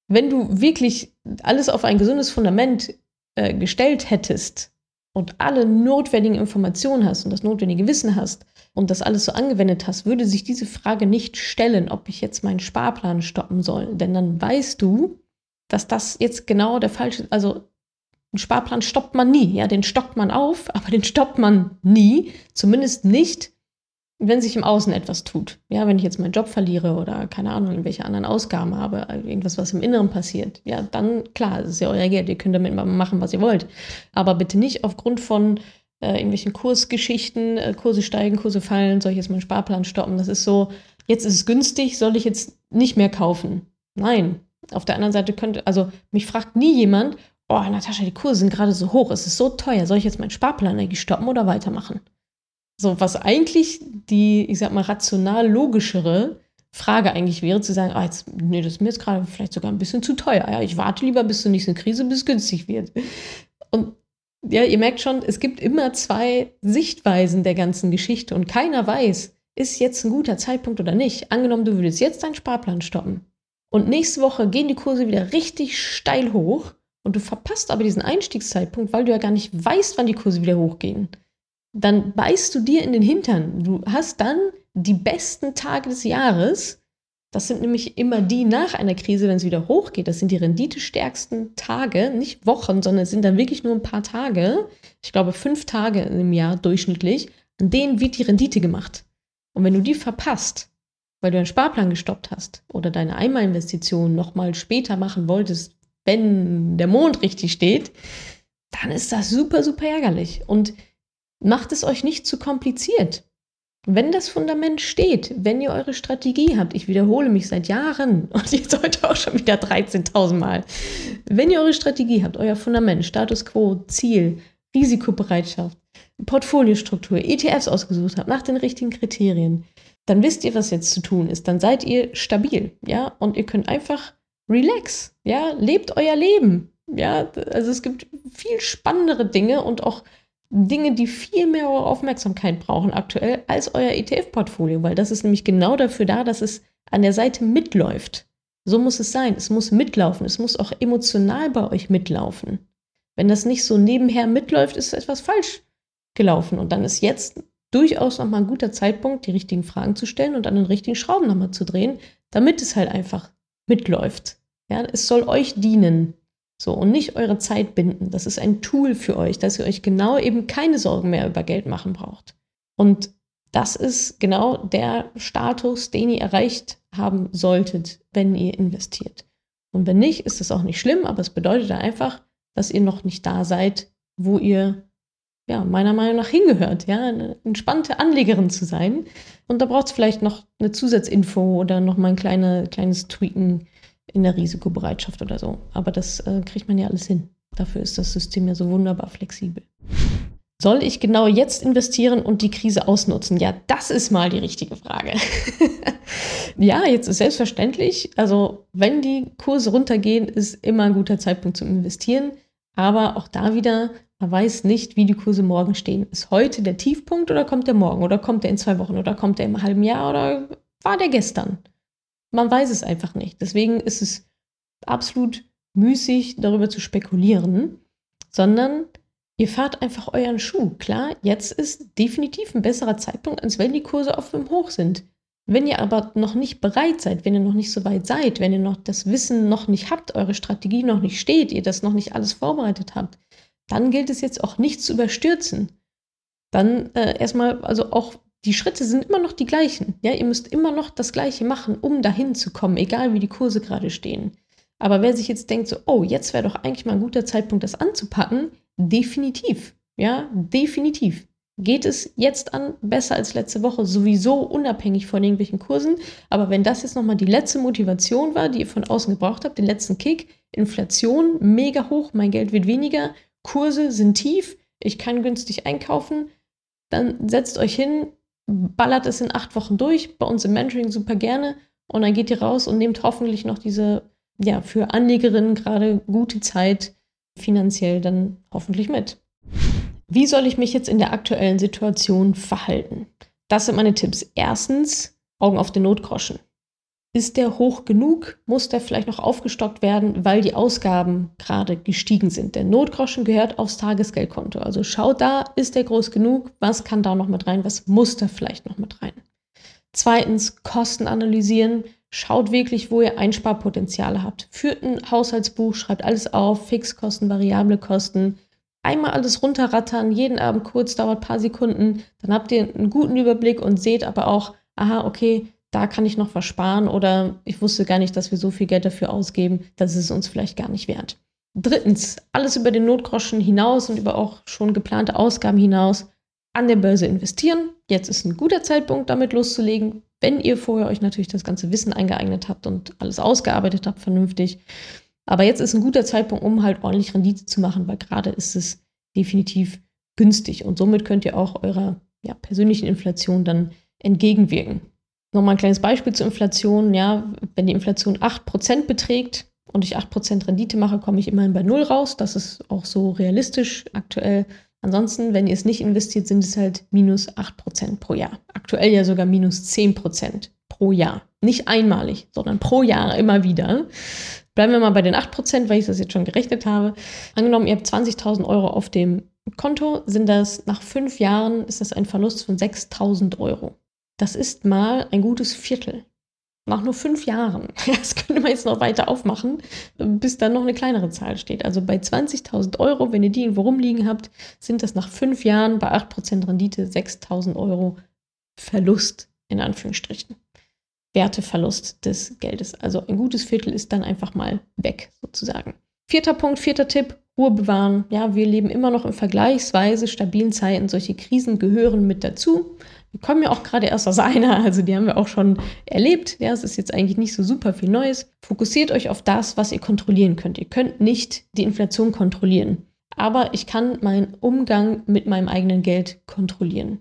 wenn du wirklich alles auf ein gesundes Fundament äh, gestellt hättest und alle notwendigen Informationen hast und das notwendige Wissen hast und das alles so angewendet hast, würde sich diese Frage nicht stellen, ob ich jetzt meinen Sparplan stoppen soll. Denn dann weißt du, dass das jetzt genau der falsche, also Einen Sparplan stoppt man nie. Ja, den stockt man auf, <laughs> aber den stoppt man nie. Zumindest nicht, wenn sich im Außen etwas tut. Ja, wenn ich jetzt meinen Job verliere oder keine Ahnung, irgendwelche anderen Ausgaben habe, irgendwas, was im Inneren passiert, ja, dann klar, es ist ja euer Geld, ihr könnt damit machen, was ihr wollt. Aber bitte nicht aufgrund von äh, irgendwelchen Kursgeschichten, äh, Kurse steigen, Kurse fallen, soll ich jetzt meinen Sparplan stoppen? Das ist so, jetzt ist es günstig, soll ich jetzt nicht mehr kaufen? Nein. Auf der anderen Seite könnte, also mich fragt nie jemand, oh, Natascha, die Kurse sind gerade so hoch, es ist so teuer, soll ich jetzt meinen Sparplan eigentlich stoppen oder weitermachen? So, was eigentlich die, ich sag mal, rational logischere Frage eigentlich wäre, zu sagen, ah, jetzt, nee, das ist mir jetzt gerade vielleicht sogar ein bisschen zu teuer. Ja, ich warte lieber bis zur nächsten Krise, bis es günstig wird. Und ja, ihr merkt schon, es gibt immer zwei Sichtweisen der ganzen Geschichte und keiner weiß, ist jetzt ein guter Zeitpunkt oder nicht. Angenommen, du würdest jetzt deinen Sparplan stoppen und nächste Woche gehen die Kurse wieder richtig steil hoch und du verpasst aber diesen Einstiegszeitpunkt, weil du ja gar nicht weißt, wann die Kurse wieder hochgehen. Dann beißt du dir in den Hintern. Du hast dann die besten Tage des Jahres. Das sind nämlich immer die nach einer Krise, wenn es wieder hochgeht. Das sind die renditestärksten Tage, nicht Wochen, sondern es sind dann wirklich nur ein paar Tage. Ich glaube, fünf Tage im Jahr durchschnittlich. An denen wird die Rendite gemacht. Und wenn du die verpasst, weil du einen Sparplan gestoppt hast oder deine Einmalinvestition nochmal später machen wolltest, wenn der Mond richtig steht, dann ist das super, super ärgerlich. Und macht es euch nicht zu kompliziert. Wenn das Fundament steht, wenn ihr eure Strategie habt, ich wiederhole mich seit Jahren <laughs> und jetzt heute auch schon wieder 13.000 Mal, wenn ihr eure Strategie habt, euer Fundament, Status quo, Ziel, Risikobereitschaft, Portfoliostruktur, ETFs ausgesucht habt, nach den richtigen Kriterien, dann wisst ihr, was jetzt zu tun ist. Dann seid ihr stabil, ja, und ihr könnt einfach relax, ja, lebt euer Leben, ja. Also es gibt viel spannendere Dinge und auch Dinge, die viel mehr eure Aufmerksamkeit brauchen aktuell als euer ETF-Portfolio, weil das ist nämlich genau dafür da, dass es an der Seite mitläuft. So muss es sein. Es muss mitlaufen. Es muss auch emotional bei euch mitlaufen. Wenn das nicht so nebenher mitläuft, ist etwas falsch gelaufen. Und dann ist jetzt durchaus nochmal ein guter Zeitpunkt, die richtigen Fragen zu stellen und an den richtigen Schrauben nochmal zu drehen, damit es halt einfach mitläuft. Ja, es soll euch dienen. So, und nicht eure Zeit binden. Das ist ein Tool für euch, dass ihr euch genau eben keine Sorgen mehr über Geld machen braucht. Und das ist genau der Status, den ihr erreicht haben solltet, wenn ihr investiert. Und wenn nicht, ist das auch nicht schlimm, aber es bedeutet einfach, dass ihr noch nicht da seid, wo ihr ja, meiner Meinung nach hingehört, ja, eine entspannte Anlegerin zu sein. Und da braucht es vielleicht noch eine Zusatzinfo oder noch mal ein kleine, kleines Tweaken in der Risikobereitschaft oder so. Aber das äh, kriegt man ja alles hin. Dafür ist das System ja so wunderbar flexibel. Soll ich genau jetzt investieren und die Krise ausnutzen? Ja, das ist mal die richtige Frage. <laughs> ja, jetzt ist selbstverständlich, also wenn die Kurse runtergehen, ist immer ein guter Zeitpunkt zum Investieren. Aber auch da wieder, man weiß nicht, wie die Kurse morgen stehen. Ist heute der Tiefpunkt oder kommt der morgen? Oder kommt der in zwei Wochen? Oder kommt der im halben Jahr? Oder war der gestern? Man weiß es einfach nicht. Deswegen ist es absolut müßig, darüber zu spekulieren, sondern ihr fahrt einfach euren Schuh. Klar, jetzt ist definitiv ein besserer Zeitpunkt, als wenn die Kurse auf dem Hoch sind. Wenn ihr aber noch nicht bereit seid, wenn ihr noch nicht so weit seid, wenn ihr noch das Wissen noch nicht habt, eure Strategie noch nicht steht, ihr das noch nicht alles vorbereitet habt, dann gilt es jetzt auch nicht zu überstürzen. Dann äh, erstmal, also auch die Schritte sind immer noch die gleichen. Ja, ihr müsst immer noch das Gleiche machen, um dahin zu kommen, egal wie die Kurse gerade stehen. Aber wer sich jetzt denkt, so, oh, jetzt wäre doch eigentlich mal ein guter Zeitpunkt, das anzupacken, definitiv. Ja, definitiv geht es jetzt an, besser als letzte Woche, sowieso unabhängig von irgendwelchen Kursen. Aber wenn das jetzt nochmal die letzte Motivation war, die ihr von außen gebraucht habt, den letzten Kick, Inflation mega hoch, mein Geld wird weniger, Kurse sind tief, ich kann günstig einkaufen, dann setzt euch hin, ballert es in acht Wochen durch, bei uns im Mentoring super gerne und dann geht ihr raus und nehmt hoffentlich noch diese, ja, für Anlegerinnen gerade gute Zeit finanziell dann hoffentlich mit. Wie soll ich mich jetzt in der aktuellen Situation verhalten? Das sind meine Tipps. Erstens, Augen auf den Notgroschen. Ist der hoch genug? Muss der vielleicht noch aufgestockt werden, weil die Ausgaben gerade gestiegen sind? Der Notgroschen gehört aufs Tagesgeldkonto. Also schaut da, ist der groß genug? Was kann da noch mit rein? Was muss da vielleicht noch mit rein? Zweitens, Kosten analysieren. schaut wirklich, wo ihr Einsparpotenziale habt. Führt ein Haushaltsbuch, schreibt alles auf, Fixkosten, variable Kosten. Einmal alles runterrattern, jeden Abend kurz, dauert ein paar Sekunden. Dann habt ihr einen guten Überblick und seht aber auch, aha, okay, da kann ich noch was sparen oder ich wusste gar nicht, dass wir so viel Geld dafür ausgeben, das ist es uns vielleicht gar nicht wert. Drittens, alles über den Notgroschen hinaus und über auch schon geplante Ausgaben hinaus an der Börse investieren. Jetzt ist ein guter Zeitpunkt, damit loszulegen, wenn ihr vorher euch natürlich das ganze Wissen eingeeignet habt und alles ausgearbeitet habt, vernünftig. Aber jetzt ist ein guter Zeitpunkt, um halt ordentlich Rendite zu machen, weil gerade ist es definitiv günstig und somit könnt ihr auch eurer ja, persönlichen Inflation dann entgegenwirken. Nochmal ein kleines Beispiel zur Inflation. Ja, wenn die Inflation 8% beträgt und ich 8% Rendite mache, komme ich immerhin bei Null raus. Das ist auch so realistisch aktuell. Ansonsten, wenn ihr es nicht investiert, sind es halt minus 8% pro Jahr. Aktuell ja sogar minus 10% pro Jahr. Nicht einmalig, sondern pro Jahr immer wieder. Bleiben wir mal bei den 8%, weil ich das jetzt schon gerechnet habe. Angenommen, ihr habt 20.000 Euro auf dem Konto, sind das nach fünf Jahren, ist das ein Verlust von 6.000 Euro. Das ist mal ein gutes Viertel. Nach nur fünf Jahren. <laughs> Das könnte man jetzt noch weiter aufmachen, bis dann noch eine kleinere Zahl steht. Also bei 20.000 Euro, wenn ihr die irgendwo rumliegen habt, sind das nach fünf Jahren bei 8% Rendite 6.000 Euro Verlust in Anführungsstrichen. Werteverlust des Geldes. Also ein gutes Viertel ist dann einfach mal weg, sozusagen. Vierter Punkt, vierter Tipp, Ruhe bewahren. Ja, wir leben immer noch in vergleichsweise stabilen Zeiten. Solche Krisen gehören mit dazu. Wir kommen ja auch gerade erst aus einer, also die haben wir auch schon erlebt. Ja, es ist jetzt eigentlich nicht so super viel Neues. Fokussiert euch auf das, was ihr kontrollieren könnt. Ihr könnt nicht die Inflation kontrollieren, aber ich kann meinen Umgang mit meinem eigenen Geld kontrollieren.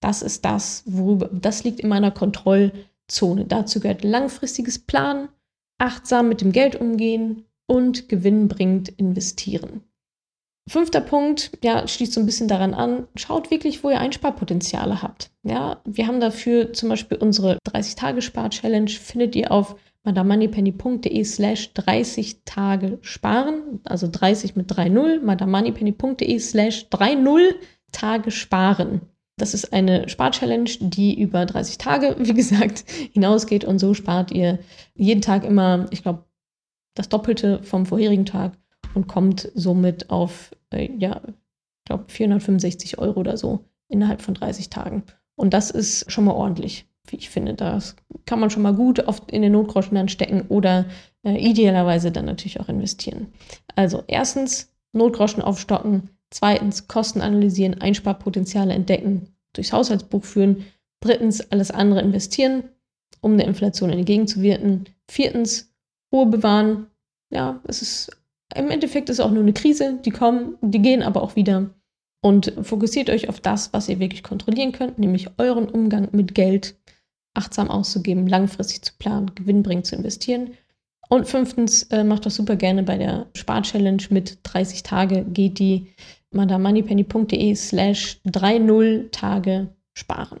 Das ist das, worüber, das liegt in meiner Kontrollzone. Dazu gehört langfristiges Planen, achtsam mit dem Geld umgehen und gewinnbringend investieren. Fünfter Punkt, ja, schließt so ein bisschen daran an, schaut wirklich, wo ihr Einsparpotenziale habt. Ja, wir haben dafür zum Beispiel unsere 30-Tage-Spar-Challenge, findet ihr auf madamoneypenny.de slash 30 Tage sparen, also 30 mit 3.0, madamoneypenny.de slash 3.0 Tage sparen. Das ist eine Spar-Challenge, die über 30 Tage, wie gesagt, <laughs> hinausgeht und so spart ihr jeden Tag immer, ich glaube, das Doppelte vom vorherigen Tag und kommt somit auf, äh, ja, ich glaube, 465 Euro oder so innerhalb von 30 Tagen. Und das ist schon mal ordentlich, wie ich finde. Das kann man schon mal gut oft in den Notgroschen dann stecken oder äh, idealerweise dann natürlich auch investieren. Also erstens Notgroschen aufstocken, zweitens Kosten analysieren, Einsparpotenziale entdecken, durchs Haushaltsbuch führen, drittens alles andere investieren, um der Inflation entgegenzuwirken, viertens Ruhe bewahren. Ja, es ist im Endeffekt ist es auch nur eine Krise, die kommen, die gehen aber auch wieder. Und fokussiert euch auf das, was ihr wirklich kontrollieren könnt, nämlich euren Umgang mit Geld achtsam auszugeben, langfristig zu planen, gewinnbringend zu investieren. Und fünftens, äh, macht das super gerne bei der Spar-Challenge mit 30 Tage. Geht die madamoneypenny.de slash 30 Tage sparen.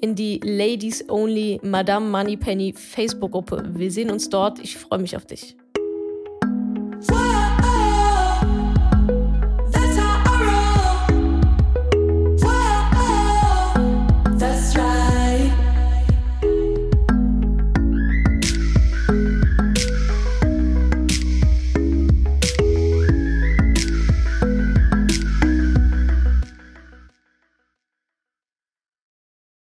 in die Ladies Only Madame Money Penny Facebook-Gruppe. Wir sehen uns dort. Ich freue mich auf dich.